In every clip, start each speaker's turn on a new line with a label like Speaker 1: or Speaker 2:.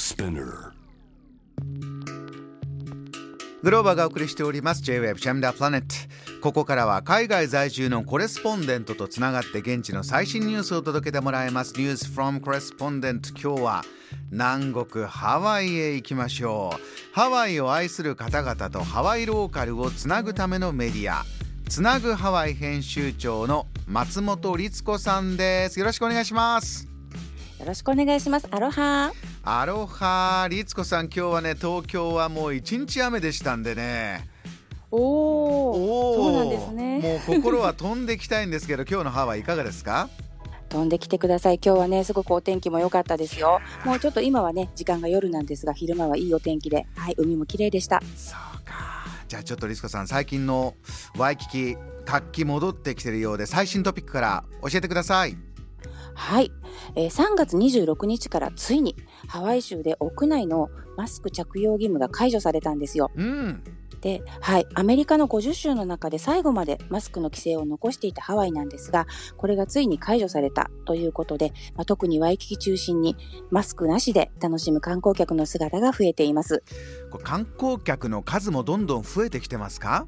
Speaker 1: Spinner.
Speaker 2: グローバーがお送りしております。J-Web ジャムダープラネットここからは海外在住のコレスポンデントとつながって現地の最新ニュースを届けてもらいます。ニュース from コレスポンデント今日は南国ハワイへ行きましょう。ハワイを愛する方々とハワイローカルをつなぐためのメディア。つなぐハワイ編集長の松本律子さんです。よろしくお願いします。
Speaker 3: よろしくお願いします。アロハ。
Speaker 2: アロハ律子さん今日はね東京はもう一日雨でしたんでね
Speaker 3: おお。そうなんですね。
Speaker 2: もう心は飛んできたいんですけど今日のハワイいかがですか？
Speaker 3: 飛んできてください。今日はね、すごくお天気も良かったですよ。もうちょっと今はね、時間が夜なんですが、昼間はいいお天気で、はい、海も綺麗でした。
Speaker 2: そうかじゃあちょっとリスコさん最近のワイキキ活気戻ってきてるようで最新トピックから教えてください
Speaker 3: はい、えー3月26日からついにハワイ州で屋内のマスク着用義務が解除されたんですよ。
Speaker 2: うん
Speaker 3: で、はい、アメリカの50州の中で最後までマスクの規制を残していたハワイなんですが、これがついに解除されたということで、まあ、特にワイキキ中心にマスクなしで楽しむ観光客の姿が増えています。
Speaker 2: 観光客の数もどんどん増えてきてますか？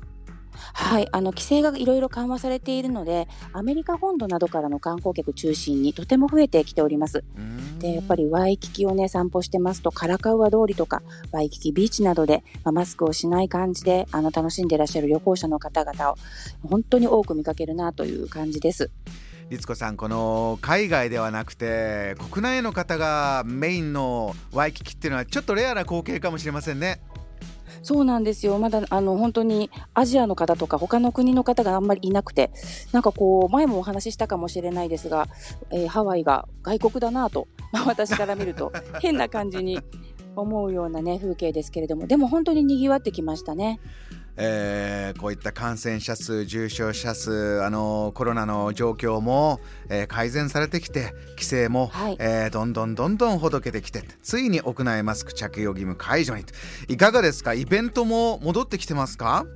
Speaker 3: はい、あの規制がいろいろ緩和されているので、アメリカ本土などからの観光客中心にとても増えてきております。
Speaker 2: うん
Speaker 3: で、やっぱりワイキキをね、散歩してますと、カラカウア通りとか、ワイキキビーチなどで、まあ、マスクをしない感じで、あの、楽しんでいらっしゃる旅行者の方々を、本当に多く見かけるなという感じです。
Speaker 2: 律子さんこの海外ではなくて国内の方がメインのワイキキっていうのはちょっとレアな光景かもしれませんね
Speaker 3: そうなんですよ。まだ、あの、本当にアジアの方とか他の国の方があんまりいなくて、なんかこう、前もお話ししたかもしれないですが、えーハワイが外国だなと、ま あ私から見ると変な感じに思うようなね、風景ですけれども、でも本当に賑わってきましたね。
Speaker 2: えーこういった感染者数重症者数あのコロナの状況も、えー改善されてきて規制も、
Speaker 3: はい。
Speaker 2: えーどんどんどんどんほどけてきてついに屋内マスク着用義務解除に。いかがですか？イベントも戻ってきてますか？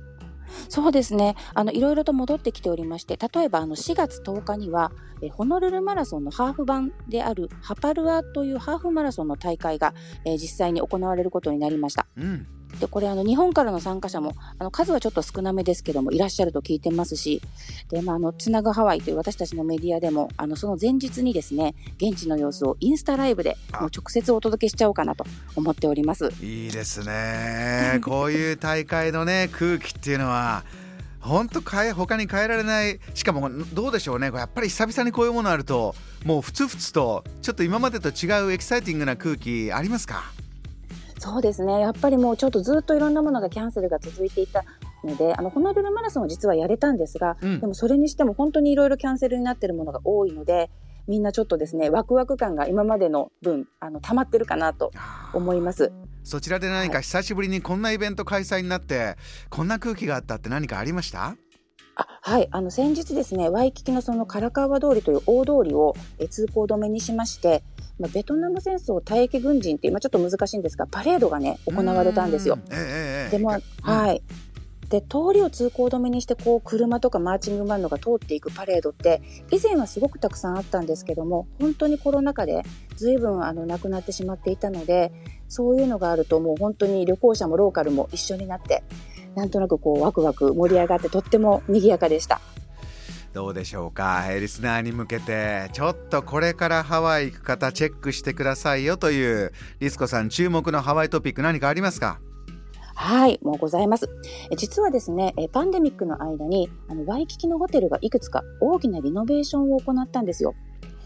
Speaker 3: そうですね。あの、いろいろと戻ってきておりまして、例えば、あの、4月10日には、えホノルルマラソンのハーフ版であるハパルアというハーフマラソンの大会が、えー実際に行われることになりました。
Speaker 2: うん
Speaker 3: で、これ、あの、日本からの参加者も、あの、数はちょっと少なめですけども、いらっしゃると聞いてますし、で、まあ、あの、つなぐハワイという私たちのメディアでも、あの、その前日にですね、現地の様子をインスタライブで、
Speaker 2: あ。
Speaker 3: もう直接お届けしちゃおうかなと思っております。
Speaker 2: いいですね。こういう大会のね 空気っていうのは本当変え他に変えられない。しかもどうでしょうね。やっぱり久々にこういうものあるともうふつふつとちょっと今までと違うエキサイティングな空気ありますか？
Speaker 3: そうですね。やっぱりもうちょっとずっといろんなものがキャンセルが続いていたので、あの、ホノルルマラソンは実はやれたんですが、
Speaker 2: うん
Speaker 3: でもそれにしても本当にいろいろキャンセルになっているものが多いので、みんなちょっとですね、ワクワク感が今までの分、あの、溜まってるかなと思います。
Speaker 2: そちらで何か久しぶりにこんなイベント開催になってこんな空気があったって何かありました？
Speaker 3: あはい、あの先日ですね、ワイキキのそのカラカウア通りという大通りをえ通行止めにしまして、まあ、ベトナム戦争退役軍人っていう、まあ、ちょっと難しいんですが、パレードがね、行われたんですよ。でも、はい。で、通りを通行止めにして、こう、車とかマーチングバンドが通っていくパレードって、以前はすごくたくさんあったんですけども、本当にコロナ禍で随分、あの、なくなってしまっていたので、そういうのがあると、もう本当に旅行者もローカルも一緒になって、なんとなくこう、ワクワク盛り上がって、とっても賑やかでした。
Speaker 2: どうでしょうか？えーリスナーに向けてちょっとこれからハワイ行く方チェックしてくださいよというリスコさん注目のハワイトピック何かありますか？
Speaker 3: はい、もうございます。え実はですね、えパンデミックの間に、あの、ワイキキのホテルがいくつか大きなリノベーションを行ったんですよ。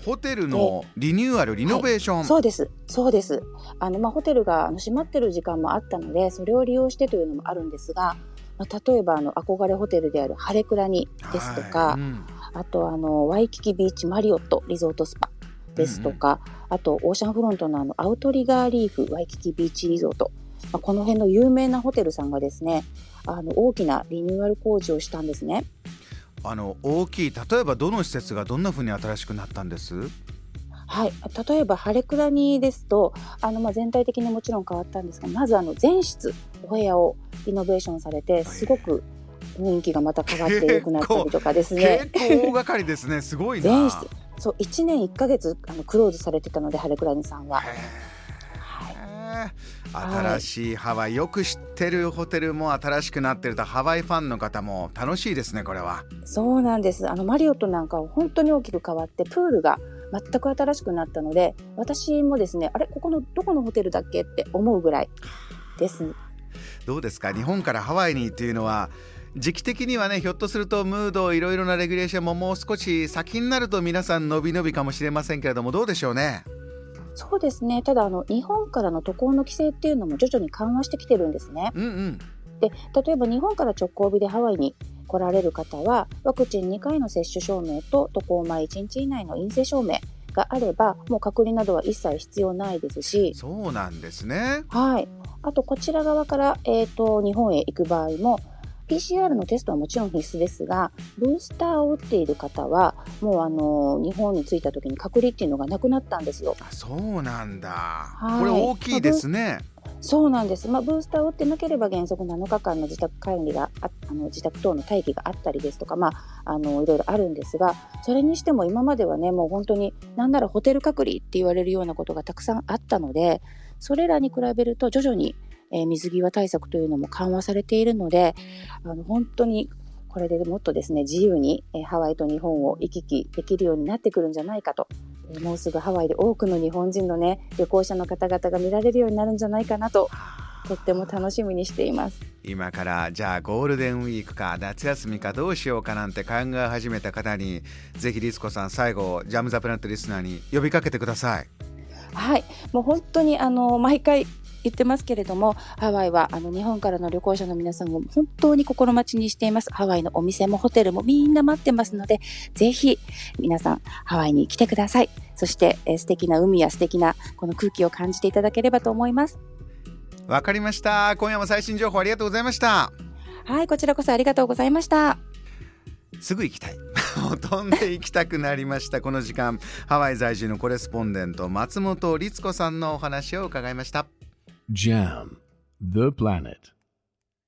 Speaker 2: ホテルのリニューアルリノベーション、
Speaker 3: そうです。そうです。あの、まあ、ホテルがあの閉まってる時間もあったので、それを利用してというのもあるんですが、まあ、例えば、あの、憧れホテルであるハレクラニですとか、
Speaker 2: はいうん
Speaker 3: あと、あの、ワイキキビーチマリオットリゾートスパですとか、あと、オーシャンフロントのあの、アウトリガーリーフワイキキビーチリゾート。まあ、この辺の有名なホテルさんがですね、あの、大きなリニューアル工事をしたんですね。
Speaker 2: あの大きい例えばどの施設がどんな風に新しくなったんです？
Speaker 3: はい、例えばハレクラニですとあの、まあ、全体的にもちろん変わったんですがまずあの全室お部屋をリノベーションされてすごく雰囲気がまた変わって良くなったりとかですね。
Speaker 2: 結構大掛かりですね。すごいな。
Speaker 3: 全室。そう1年1ヶ月あのクローズされてたのでハレクラニさんは。
Speaker 2: へ
Speaker 3: はい。
Speaker 2: 新しいハワイ。よく知ってるホテルも新しくなってるとハワイファンの方も楽しいですねこれは。
Speaker 3: そうなんです。あのマリオットなんかは本当に大きく変わってプールが全く新しくなったので私もですねあれここのどこのホテルだっけって思うぐらいです。
Speaker 2: どうですか？日本からハワイにっていうのは時期的にはねひょっとするとムードいろいろなレギュレーションももう少し先になると皆さん伸び伸びかもしれませんけれどもどうでしょうね？
Speaker 3: そうですね。ただあの日本からの渡航の規制っていうのも徐々に緩和してきてるんですね。
Speaker 2: うんうん。
Speaker 3: で例えば日本から直行便でハワイに来られる方はワクチン2回の接種証明と渡航前1日以内の陰性証明があればもう隔離などは一切必要ないですし、
Speaker 2: そうなんですね。
Speaker 3: はい、あとこちら側から、えー、と日本へ行く場合も PCR のテストはもちろん必須ですがブースターを打っている方はもうあの日本に着いた時に隔離っていうのがなくなったんですよ。
Speaker 2: あそうなんだ。
Speaker 3: い。
Speaker 2: これ大きいですね。
Speaker 3: そうなんです、まあ、ブースターを打ってなければ原則7日間の自宅管理がああの自宅等の待機があったりですとか、まあ、あのいろいろあるんですがそれにしても今まではねもう本当になんならホテル隔離って言われるようなことがたくさんあったのでそれらに比べると徐々に、えー水際対策というのも緩和されているのであの本当にこれでもっとですね自由に、えーハワイと日本を行き来できるようになってくるんじゃないかと、えーもうすぐハワイで多くの日本人のね旅行者の方々が見られるようになるんじゃないかなととっても楽しみにしています。
Speaker 2: 今からじゃあゴールデンウィークか夏休みかどうしようかなんて考え始めた方にぜひリツコさん最後ジャム・ザ・プラネットリスナーに呼びかけてください。
Speaker 3: はい、もう本当にあの毎回言ってますけれども、ハワイはあの日本からの旅行者の皆さんを本当に心待ちにしています。ハワイのお店もホテルもみんな待ってますので、ぜひ皆さんハワイに来てください。そして、えー素敵な海や素敵なこの空気を感じていただければと思います。
Speaker 2: わかりました今夜も最新情報ありがとうございました
Speaker 3: はい、こちらこそありがとうございました。
Speaker 2: すぐ行きたい 飛んで行きたくなりました この時間ハワイ在住のコレスポンデント松本律子さんのお話を伺いました
Speaker 1: Jam, the planet.